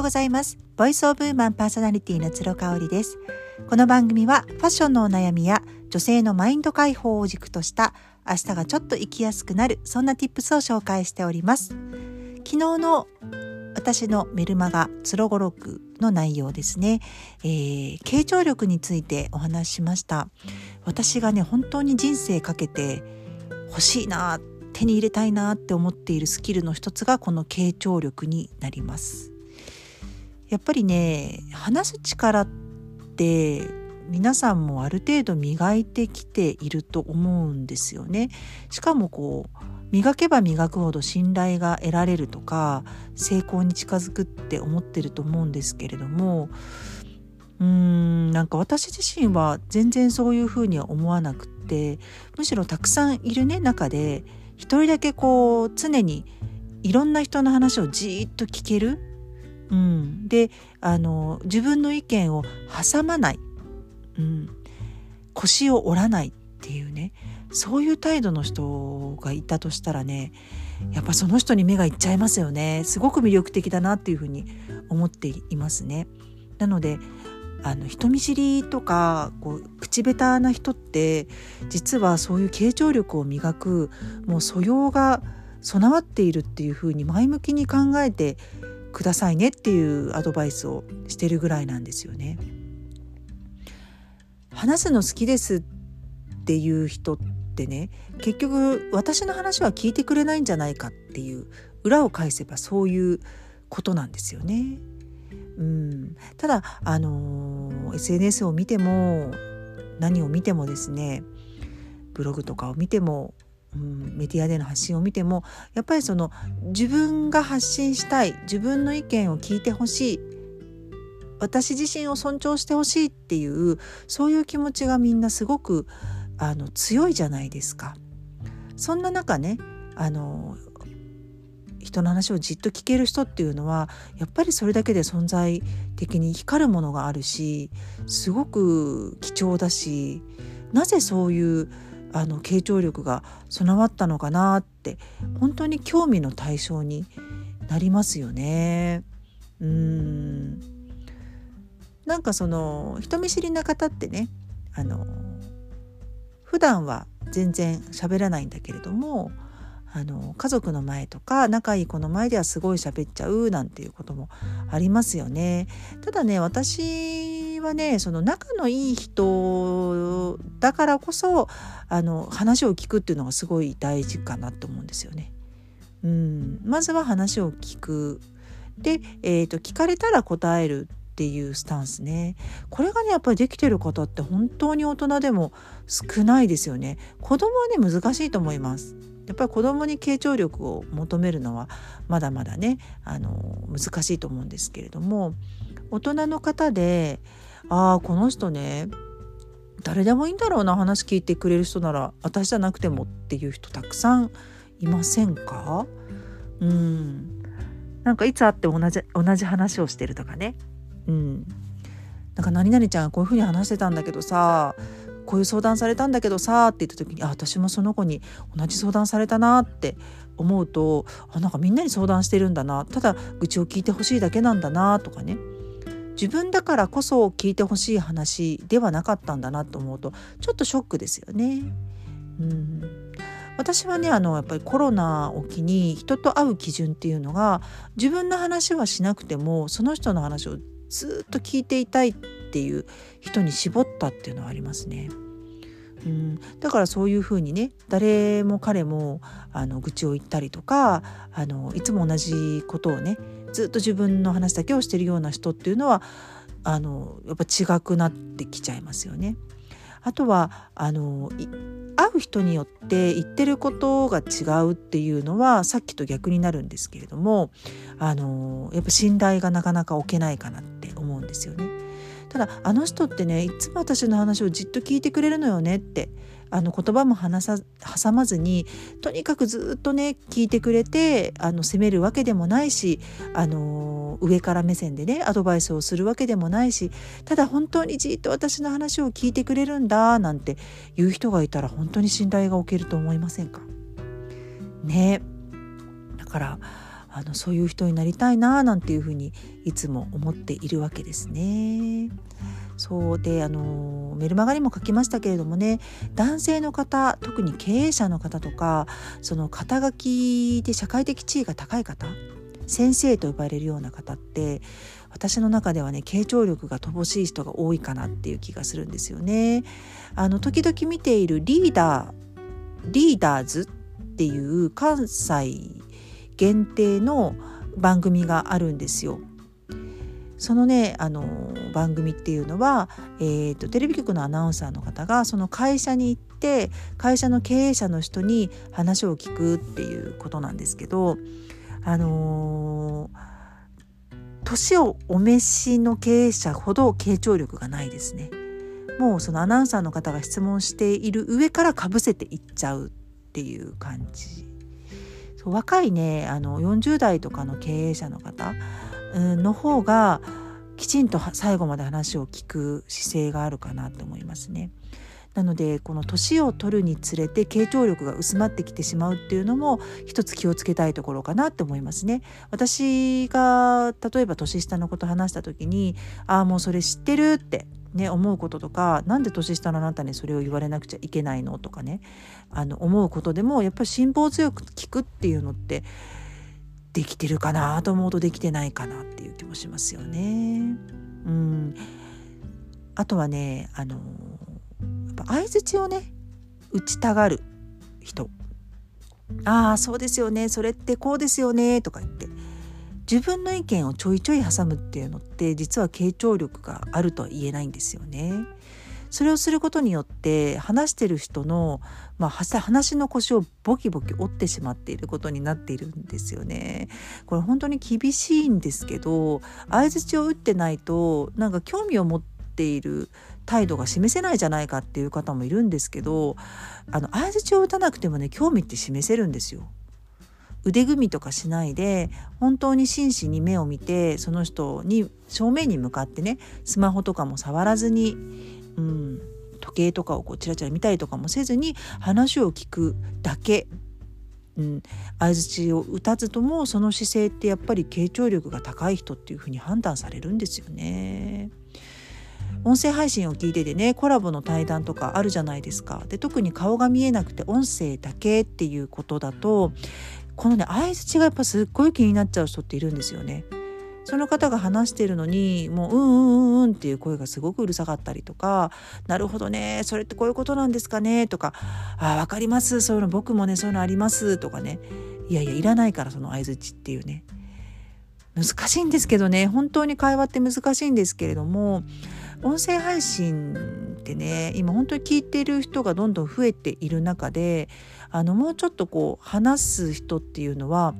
ようございます。ボイスオブウーマンパーソナリティの鶴香織です。この番組はファッションのお悩みや女性のマインド解放を軸とした明日がちょっと生きやすくなるそんな tips を紹介しております。昨日の私のメルマガつろごろくの内容ですね、えー、傾聴力についてお話ししました。私がね本当に人生かけて欲しいな手に入れたいなって思っているスキルの一つがこの傾聴力になります。やっぱりね話す力って皆さんもある程度磨いてきていると思うんですよね。しかもこう磨けば磨くほど信頼が得られるとか成功に近づくって思ってると思うんですけれどもうーんなんか私自身は全然そういうふうには思わなくってむしろたくさんいるね中で一人だけこう常にいろんな人の話をじーっと聞ける、うん、であの自分の意見を挟まない、うん、腰を折らないっていうね。そういう態度の人がいたとしたらねやっぱその人に目がいっちゃいますよね。すごく魅力的だなっていうふうに思っていますね。なのであの人見知りとかこう口下手な人って実はそういう傾聴力を磨くもう素養が備わっているっていうふうに前向きに考えてくださいねっていうアドバイスをしてるぐらいなんですよね。話すの好きですっていう人ってね結局私の話は聞いてくれないんじゃないかっていう裏を返せばそういうことなんですよね。うん、ただ、あのー、SNS を見ても何を見てもですねブログとかを見ても、うん、メディアでの発信を見てもやっぱりその自分が発信したい自分の意見を聞いてほしい私自身を尊重してほしいっていうそういう気持ちがみんなすごくあの強いじゃないですか。そんな中ねあの人の話をじっと聞ける人っていうのはやっぱりそれだけで存在的に光るものがあるしすごく貴重だしなぜそういうあの傾聴力が備わったのかなって本当に興味の対象になりますよね。うんなんかその人見知りな方ってねあの普段は全然喋らないんだけれどもあの家族の前とか仲いい子の前ではすごい喋っちゃうなんていうこともありますよね。ただね私はねその仲のいい人だからこそあの話を聞くっていうのがすごい大事かなと思うんですよね。うん、まずは話を聞く。で、えーと聞かれたら答えるっていうスタンスね。これがねやっぱりできてる方って本当に大人でも少ないですよね。子供はね難しいと思います。やっぱり子供に傾聴力を求めるのはまだまだねあの難しいと思うんですけれども大人の方でああこの人ね誰でもいいんだろうな話聞いてくれる人なら私じゃなくてもっていう人たくさんいませんか？うん。なんかいつ会っても同じ同じ話をしてるとかね。うん、なんか何々ちゃんこういうふうに話してたんだけどさこういう相談されたんだけどさって言った時にあ私もその子に同じ相談されたなって思うとあなんかみんなに相談してるんだな。ただ愚痴を聞いてほしいだけなんだなとかね。自分だからこそ聞いてほしい話ではなかったんだなと思うとちょっとショックですよね。うん私はねあのやっぱりコロナを機に人と会う基準っていうのが自分の話はしなくてもその人の話をずっと聞いていたいっていう人に絞ったっていうのはありますね。うん、だからそういうふうにね誰も彼もあの愚痴を言ったりとかあのいつも同じことをねずっと自分の話だけをしてるような人っていうのはあのやっぱ違くなってきちゃいますよね。あとはあの会う人によって言ってることが違うっていうのはさっきと逆になるんですけれどもあのやっぱ信頼がなかなか置けないかな思うんですよね。ただあの人ってねいつも私の話をじっと聞いてくれるのよねってあの言葉も話さ挟まずにとにかくずっとね聞いてくれてあの責めるわけでもないしあの上から目線でねアドバイスをするわけでもないしただ本当にじっと私の話を聞いてくれるんだなんて言う人がいたら本当に信頼がおけると思いませんか？ねだからあのそういう人になりたいななんていうふうにいつも思っているわけですね。そうであのメルマガにも書きましたけれどもね男性の方特に経営者の方とかその肩書きで社会的地位が高い方先生と呼ばれるような方って私の中ではね傾聴力が乏しい人が多いかなっていう気がするんですよね。あの時々見ているリーダーリーダーズっていう関西限定の番組があるんですよ。そのねあの番組っていうのは、えーと、テレビ局のアナウンサーの方がその会社に行って会社の経営者の人に話を聞くっていうことなんですけどあの年をお召しの経営者ほど傾聴力がないですね。もうそのアナウンサーの方が質問している上からかぶせていっちゃうっていう感じ。そう若いねあの40代とかの経営者の方の方がきちんと最後まで話を聞く姿勢があるかなと思いますね。なのでこの年を取るにつれて傾聴力が薄まってきてしまうっていうのも一つ気をつけたいところかなって思いますね。私が例えば年下のこと話した時に「ああもうそれ知ってる」ってね、思うこととか何で年下のあなたにそれを言われなくちゃいけないのとかねあの思うことでもやっぱり辛抱強く聞くっていうのってできてるかなと思うとできてないかなっていう気もしますよね。うん、あとはねあの相づちをね打ちたがる人ああそうですよねそれってこうですよねとか言って自分の意見をちょいちょい挟むっていうのって実は傾聴力があるとは言えないんですよね。それをすることによって話してる人の、まあ、話の腰をボキボキ折ってしまっていることになっているんですよね。これ本当に厳しいんですけど相づちを打ってないとなんか興味を持ってている態度が示せないじゃないかっていう方もいるんですけどあの相づちを打たなくてもね興味って示せるんですよ。腕組みとかしないで本当に真摯に目を見てその人に正面に向かってねスマホとかも触らずにうん、時計とかをこうチラチラ見たりとかもせずに話を聞くだけ、うん、相づちを打たずともその姿勢ってやっぱり傾聴力が高い人っていうふうに判断されるんですよね。音声配信を聞いててねコラボの対談とかあるじゃないですか。で特に顔が見えなくて音声だけっていうことだとこのね相づちがやっぱすっごい気になっちゃう人っているんですよね。その方が話してるのにもう「うんうんうんうん」っていう声がすごくうるさかったりとか「なるほどねそれってこういうことなんですかね」とか「あ分かりますそういうの僕もねそういうのあります」とかねいやいやいらないからその相づちっていうね難しいんですけどね本当に会話って難しいんですけれども音声配信ってね今本当に聞いてる人がどんどん増えている中であのもうちょっとこう話す人っていうのは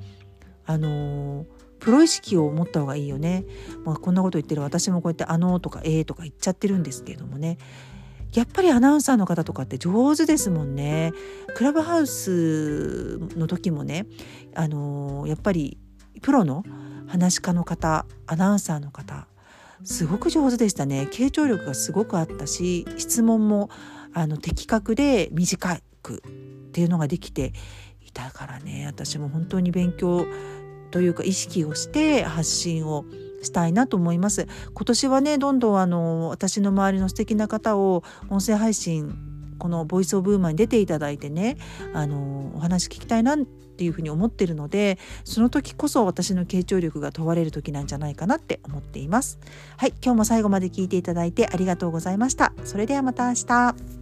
あのプロ意識を持った方がいいよね、まあ、こんなこと言ってる。私もこうやって「あの」とか「えー」とか言っちゃってるんですけれどもね。やっぱりアナウンサーの方とかって上手ですもんね。クラブハウスの時もね、あの、やっぱりプロの話し家の方アナウンサーの方すごく上手でしたね。傾聴力がすごくあったし質問もあの的確で短くっていうのができていたからね。私も本当に勉強というか意識をして発信をしたいなと思います。今年はねどんどんあの私の周りの素敵な方を音声配信このボイスオブウーマンに出ていただいてねあのお話聞きたいなっていうふうに思ってるのでその時こそ私の傾聴力が問われる時なんじゃないかなって思っています。はい今日も最後まで聞いていただいてありがとうございました。それではまた明日。